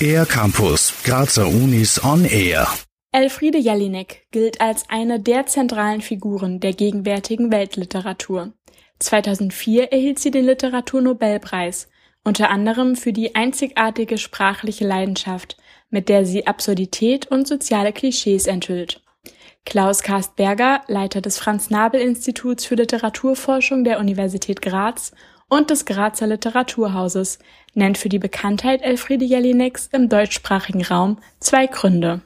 Air Campus, Grazer Unis on Air. Elfriede Jelinek gilt als eine der zentralen Figuren der gegenwärtigen Weltliteratur. 2004 erhielt sie den Literaturnobelpreis, unter anderem für die einzigartige sprachliche Leidenschaft, mit der sie Absurdität und soziale Klischees enthüllt. Klaus Karstberger, Leiter des Franz-Nabel-Instituts für Literaturforschung der Universität Graz und des Grazer Literaturhauses, nennt für die Bekanntheit Elfriede Jelineks im deutschsprachigen Raum zwei Gründe.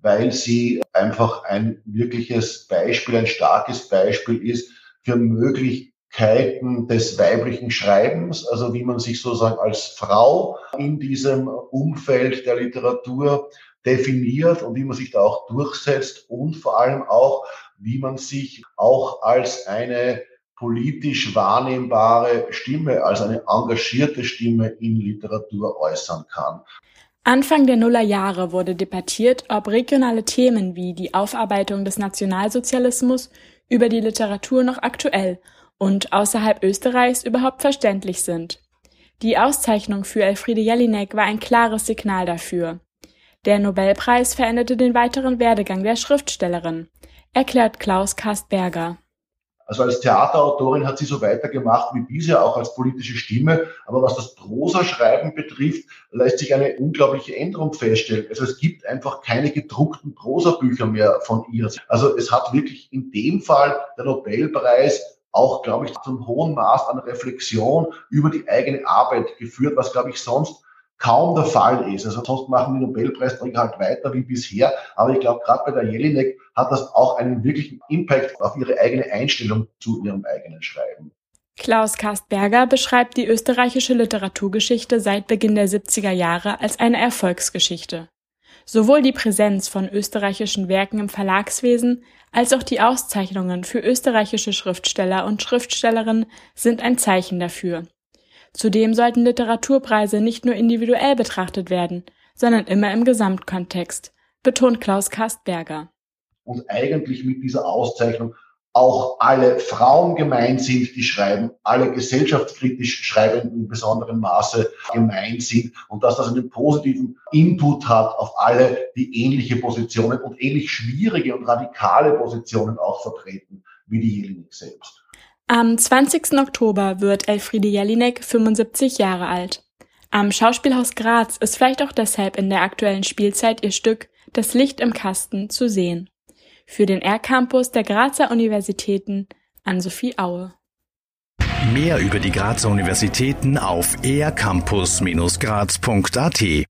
Weil sie einfach ein wirkliches Beispiel, ein starkes Beispiel ist für Möglichkeiten des weiblichen Schreibens, also wie man sich sozusagen als Frau in diesem Umfeld der Literatur definiert und wie man sich da auch durchsetzt und vor allem auch, wie man sich auch als eine politisch wahrnehmbare Stimme, als eine engagierte Stimme in Literatur äußern kann. Anfang der Nullerjahre wurde debattiert, ob regionale Themen wie die Aufarbeitung des Nationalsozialismus über die Literatur noch aktuell und außerhalb Österreichs überhaupt verständlich sind. Die Auszeichnung für Elfriede Jelinek war ein klares Signal dafür. Der Nobelpreis veränderte den weiteren Werdegang der Schriftstellerin, erklärt Klaus Kastberger. Also als Theaterautorin hat sie so weitergemacht wie bisher, auch als politische Stimme. Aber was das Prosaschreiben betrifft, lässt sich eine unglaubliche Änderung feststellen. Also es gibt einfach keine gedruckten Prosabücher mehr von ihr. Also es hat wirklich in dem Fall der Nobelpreis auch, glaube ich, zum hohen Maß an Reflexion über die eigene Arbeit geführt, was, glaube ich, sonst kaum der Fall ist. Also sonst machen die Nobelpreisträger halt weiter wie bisher. Aber ich glaube, gerade bei der Jelinek hat das auch einen wirklichen Impact auf ihre eigene Einstellung zu ihrem eigenen Schreiben. Klaus Karstberger beschreibt die österreichische Literaturgeschichte seit Beginn der 70er Jahre als eine Erfolgsgeschichte. Sowohl die Präsenz von österreichischen Werken im Verlagswesen als auch die Auszeichnungen für österreichische Schriftsteller und Schriftstellerinnen sind ein Zeichen dafür. Zudem sollten Literaturpreise nicht nur individuell betrachtet werden, sondern immer im Gesamtkontext, betont Klaus Kastberger. Und eigentlich mit dieser Auszeichnung auch alle Frauen gemeint sind, die schreiben, alle gesellschaftskritisch Schreibenden in besonderem Maße gemeint sind und dass das einen positiven Input hat auf alle, die ähnliche Positionen und ähnlich schwierige und radikale Positionen auch vertreten wie die Jelinek selbst. Am 20. Oktober wird Elfriede Jelinek 75 Jahre alt. Am Schauspielhaus Graz ist vielleicht auch deshalb in der aktuellen Spielzeit ihr Stück Das Licht im Kasten zu sehen. Für den R-Campus der Grazer Universitäten an Sophie Aue. Mehr über die Grazer Universitäten auf ercampus-graz.at